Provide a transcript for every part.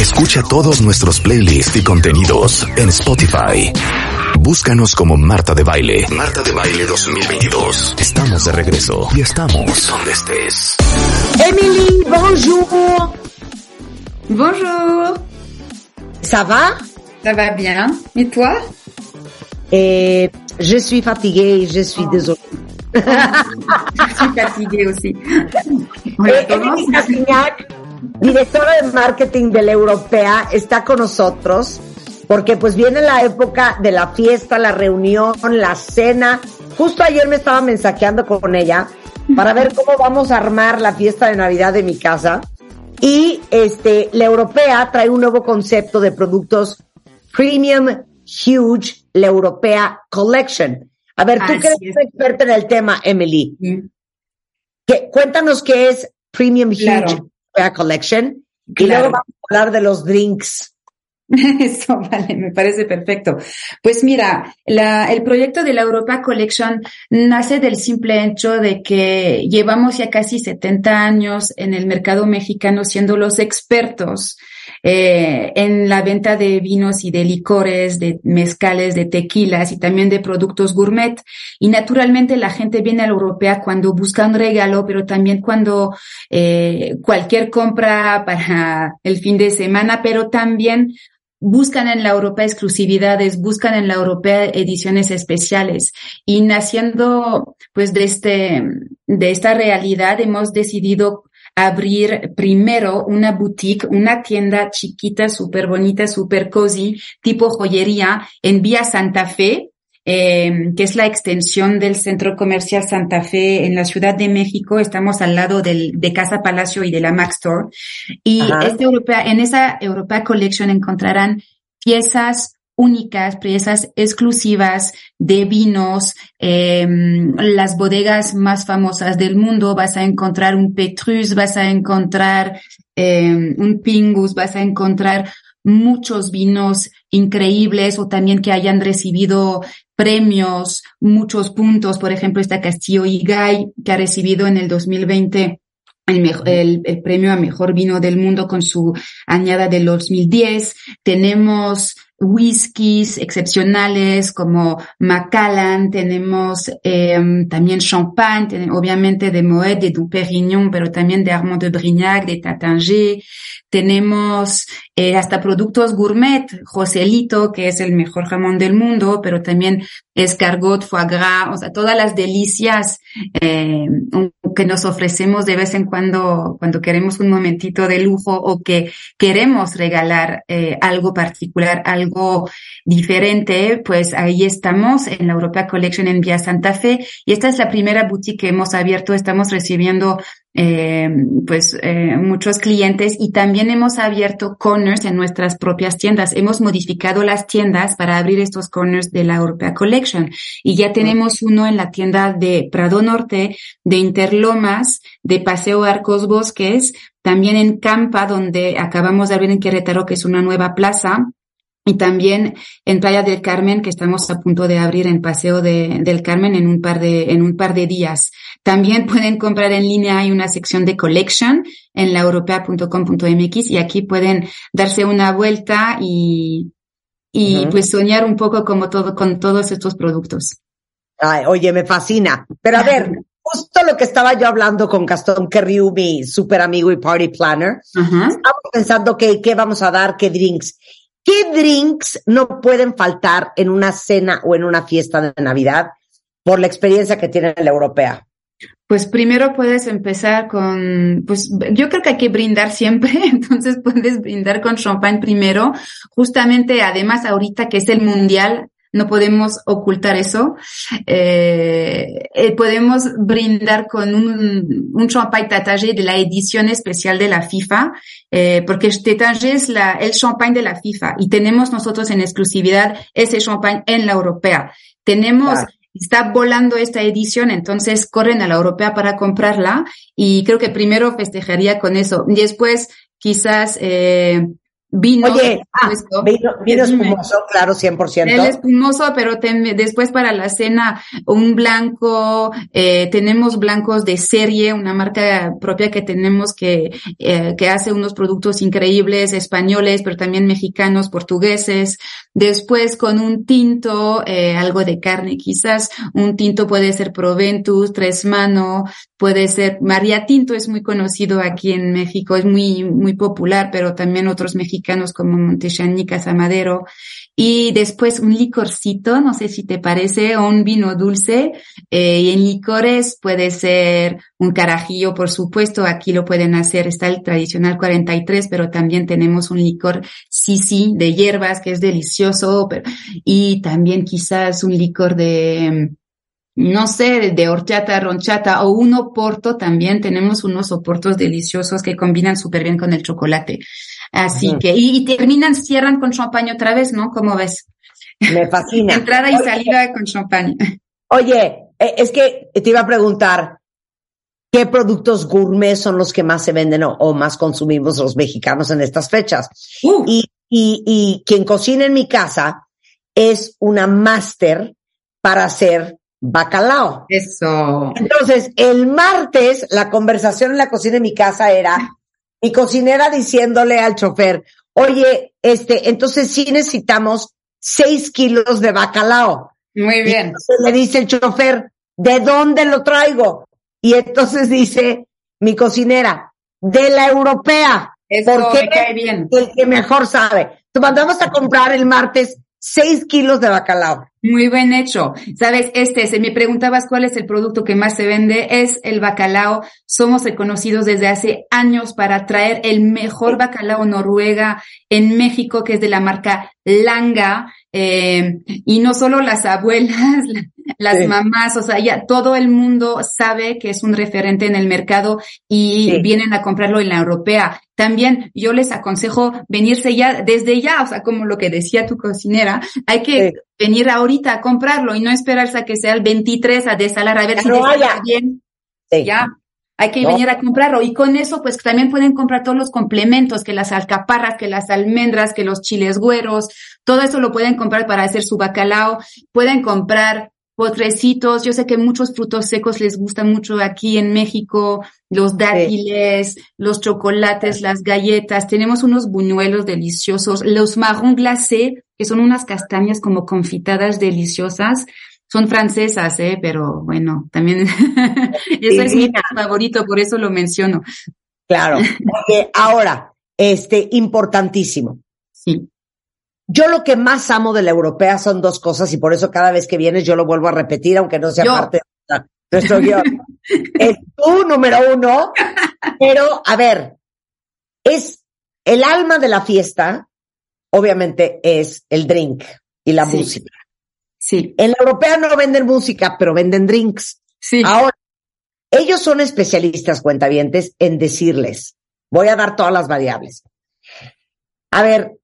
Escucha todos nuestros playlists y contenidos en Spotify. Búscanos como Marta de Baile. Marta de Baile 2022. Estamos de regreso y estamos donde estés. Emily, bonjour. Bonjour. Ça va? Ça va bien. Et toi? Eh, je suis fatiguée, je suis Oh. désolée. Je suis fatiguée aussi. Eh, directora de marketing de la Europea, está con nosotros porque pues viene la época de la fiesta, la reunión, la cena. Justo ayer me estaba mensajeando con ella para ver cómo vamos a armar la fiesta de Navidad de mi casa. Y este, la Europea trae un nuevo concepto de productos premium huge, la Europea Collection. A ver, tú Así que eres es. experta en el tema, Emily, Sí. ¿qué- cuéntanos qué es Premium Huge Claro. Collection y luego vamos a hablar de los drinks. Eso, vale, me parece perfecto. Pues mira, la, el proyecto de la Europa Collection nace del simple hecho de que llevamos ya casi 70 años en el mercado mexicano siendo los expertos eh, en la venta de vinos y de licores, de mezcales, de tequilas y también de productos gourmet. Y naturalmente la gente viene a la europea cuando busca un regalo, pero también cuando eh, cualquier compra para el fin de semana, pero también buscan en la Europea exclusividades, buscan en la Europea ediciones especiales y naciendo pues de este, de esta realidad hemos decidido abrir primero una boutique, una tienda chiquita, súper bonita, súper cozy, tipo joyería en Vía Santa Fe, eh, que es la extensión del Centro Comercial Santa Fe en la Ciudad de México. Estamos al lado del, de Casa Palacio y de la Mac Store. Y esta Europea, en esa Europea Collection encontrarán piezas únicas, piezas exclusivas de vinos, eh, las bodegas más famosas del mundo. Vas a encontrar un Petrus, vas a encontrar eh, un Pingus, vas a encontrar muchos vinos increíbles o también que hayan recibido premios, muchos puntos. Por ejemplo, esta Castillo Igay que ha recibido en el 2020 el, el, el premio a mejor vino del mundo con su añada del 2010. Tenemos whiskies excepcionales como Macallan, tenemos eh, también champagne, obviamente de Moet, de Dom Pérignon, pero también de Armand de Brignac, de Tattanger. Tenemos eh, hasta productos gourmet, Joselito, que es el mejor jamón del mundo, pero también escargot, foie gras, o sea, todas las delicias eh, que nos ofrecemos de vez en cuando cuando queremos un momentito de lujo o que queremos regalar eh, algo particular, algo diferente, pues ahí estamos en la Europea Collection en Vía Santa Fe. Y esta es la primera boutique que hemos abierto, estamos recibiendo eh, pues eh, muchos clientes y también hemos abierto corners en nuestras propias tiendas. Hemos modificado las tiendas para abrir estos corners de la Europea Collection y ya tenemos uno en la tienda de Prado Norte, de Interlomas, de Paseo Arcos Bosques, también en Campa, donde acabamos de abrir en Querétaro, que es una nueva plaza, y también en Playa del Carmen, que estamos a punto de abrir en Paseo de- del Carmen en un par de, en un par de días. También pueden comprar en línea, hay una sección de collection en laeuropea.com.mx y aquí pueden darse una vuelta y, y pues soñar un poco como todo, con todos estos productos. Ay, oye, me fascina. Pero a ver, justo lo que estaba yo hablando con Gastón Querriu, mi super amigo y party planner, estamos pensando que qué vamos a dar, qué drinks. ¿Qué drinks no pueden faltar en una cena o en una fiesta de Navidad por la experiencia que tiene la europea? Pues primero puedes empezar con, pues yo creo que hay que brindar siempre, entonces puedes brindar con champán primero, justamente además ahorita que es el mundial, no podemos ocultar eso. Eh, eh, podemos brindar con un, un champagne Tatange de la edición especial de la FIFA, eh, porque Tatange es la, el champagne de la FIFA y tenemos nosotros en exclusividad ese champagne en la europea. Tenemos está volando esta edición, entonces corren a la europea para comprarla y creo que primero festejaría con eso. Después, quizás eh, Vino, Oye, ah, vino, vino espumoso, claro, 100%. El espumoso, pero después para la cena un blanco, eh, tenemos blancos de serie, una marca propia que tenemos que, eh, que hace unos productos increíbles, españoles, pero también mexicanos, portugueses. Después con un tinto, eh, algo de carne quizás, un tinto puede ser Proventus, Tres Mano, puede ser María Tinto, es muy conocido aquí en México, es muy, muy popular, pero también otros mexicanos como Montechani, Casamadero. Y después un licorcito, no sé si te parece, o un vino dulce. Eh, y en licores puede ser un carajillo, por supuesto, aquí lo pueden hacer, está el tradicional 43, pero también tenemos un licor sisi de hierbas que es delicioso, y también quizás un licor de, no sé, de horchata, ronchata o un oporto también. Tenemos unos oportos deliciosos que combinan súper bien con el chocolate. Así que, y, terminan, cierran con champaña otra vez, ¿no? ¿Cómo ves? Me fascina. Entrada y salida con champaña. Oye, eh, es que te iba a preguntar, ¿qué productos gourmet son los que más se venden o, más consumimos los mexicanos en estas fechas? Uh. Y, y, y quien cocina en mi casa es una máster para hacer bacalao. Eso. Entonces, el martes, la conversación en la cocina de mi casa era mi cocinera diciéndole al chofer, oye, este, entonces sí necesitamos seis kilos de bacalao. Muy bien. le dice el chofer, ¿de dónde lo traigo? Y entonces dice mi cocinera, de la europea. porque bien. el que mejor sabe. Tú mandamos a comprar el martes seis kilos de bacalao. Muy bien hecho. Sabes, este, se me preguntabas cuál es el producto que más se vende, es el bacalao. Somos reconocidos desde hace años para traer el mejor bacalao Noruega en México, que es de la marca Langa. Eh, y no solo las abuelas, las mamás, o sea, ya todo el mundo sabe que es un referente en el mercado y vienen a comprarlo en la europea. También yo les aconsejo venirse ya desde ya, o sea, como lo que decía tu cocinera, hay que venir ahorita a comprarlo y no esperarse a que sea el 23 a desalar a ver si está bien. Ya, hay que venir a comprarlo. Y con eso, pues también pueden comprar todos los complementos, que las alcaparras, que las almendras, que los chiles güeros, todo eso lo pueden comprar para hacer su bacalao. Pueden comprar potrecitos. Yo sé que muchos frutos secos les gustan mucho aquí en México, los dátiles, los chocolates, las galletas. Tenemos unos buñuelos deliciosos, los marron glacé, que son unas castañas como confitadas deliciosas son francesas, ¿eh? pero bueno, también eso es mi favorito, por eso lo menciono. Claro. ahora, este, importantísimo. Sí. Yo lo que más amo de la europea son dos cosas y por eso cada vez que vienes yo lo vuelvo a repetir, aunque no sea parte de nuestro guion. es tú, número uno, pero a ver, es el alma de la fiesta, obviamente es el drink y la música. Sí. En la europea no venden música, pero venden drinks. Sí. Ahora, ellos son especialistas, cuentavientes, en decirles, voy a dar todas las variables. A ver,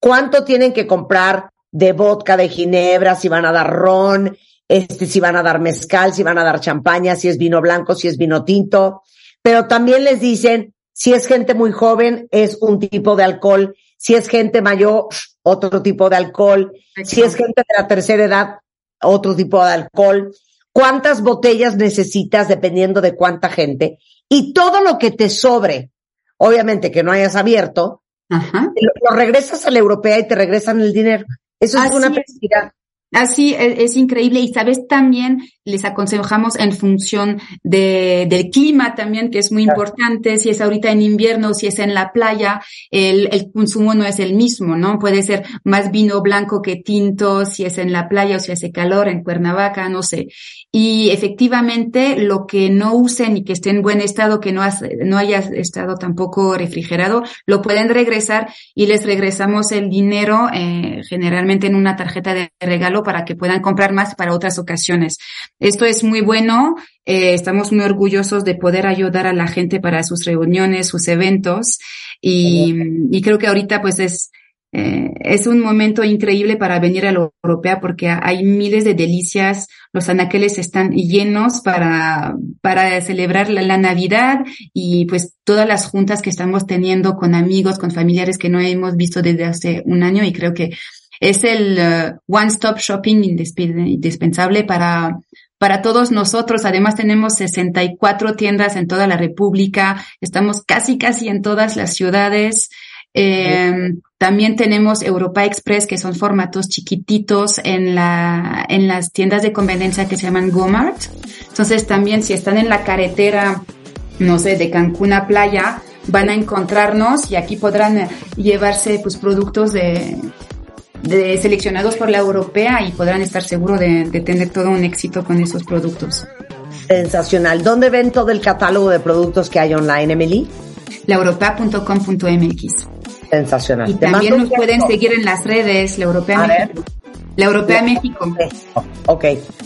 ¿cuánto tienen que comprar de vodka, de ginebra, si van a dar ron, este, si van a dar mezcal, si van a dar champaña, si es vino blanco, si es vino tinto? Pero también les dicen, si es gente muy joven, es un tipo de alcohol si es gente mayor, otro tipo de alcohol. Si es gente de la tercera edad, otro tipo de alcohol. ¿Cuántas botellas necesitas dependiendo de cuánta gente? Y todo lo que te sobre, obviamente que no hayas abierto, Lo, regresas a la europea y te regresan el dinero. Eso es una felicidad. Así e, es, increíble. Y sabes también les aconsejamos en función de, del clima también que es muy importante. Si es ahorita en invierno si es en la playa el, el consumo no es el mismo no puede ser más vino blanco que tinto si es en la playa o si hace calor en Cuernavaca no sé. Y efectivamente lo que no usen y que esté en buen estado, que no, no haya estado tampoco refrigerado, lo pueden regresar y les regresamos el dinero eh, generalmente en una tarjeta de regalo para que puedan comprar más para otras ocasiones. Esto es muy bueno. Eh, estamos muy orgullosos de poder ayudar a la gente para sus reuniones, sus eventos y, y creo que ahorita pues es eh, es un momento increíble para venir a la europea porque hay miles de delicias, los anaqueles están llenos para, para celebrar la, Navidad y pues todas las juntas que estamos teniendo con amigos, con familiares que no hemos visto desde hace un año y creo que es el uh, one-stop shopping indispensable para, para todos nosotros. Además tenemos 64 tiendas en toda la República, estamos casi, casi en todas las ciudades. Eh, también tenemos Europa Express, que son formatos chiquititos en la, en las tiendas de conveniencia que se llaman Gomart. Entonces también si están en la carretera, no sé, de Cancún a playa, van a encontrarnos y aquí podrán eh, llevarse pues productos de, de seleccionados por la europea y podrán estar seguros de, de tener todo un éxito con esos productos. Sensacional. ¿Dónde ven todo el catálogo de productos que hay online, Emily? laeuropea.com.mx. Sensacional. Y también nos pueden seguir en las redes, la Europea México. La Europea México. Ok,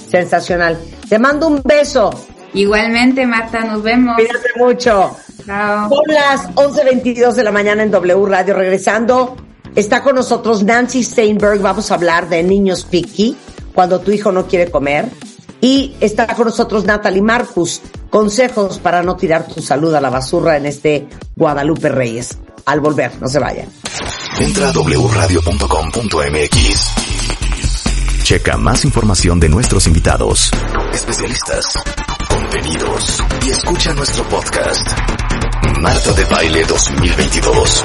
sensacional. Te mando un beso. Igualmente, Marta, nos vemos. Cuídate mucho. Chao. Son las 11.22 de la mañana en W Radio. Regresando, está con nosotros Nancy Steinberg. Vamos a hablar de niños picky, cuando tu hijo no quiere comer. Y está con nosotros Natalie Marcus. Consejos para no tirar tu salud a la basura en este Guadalupe Reyes al volver. No se vayan. Entra a wradio.com.mx. Checa más información de nuestros invitados, especialistas, contenidos y escucha nuestro podcast. Marta de Baile 2022.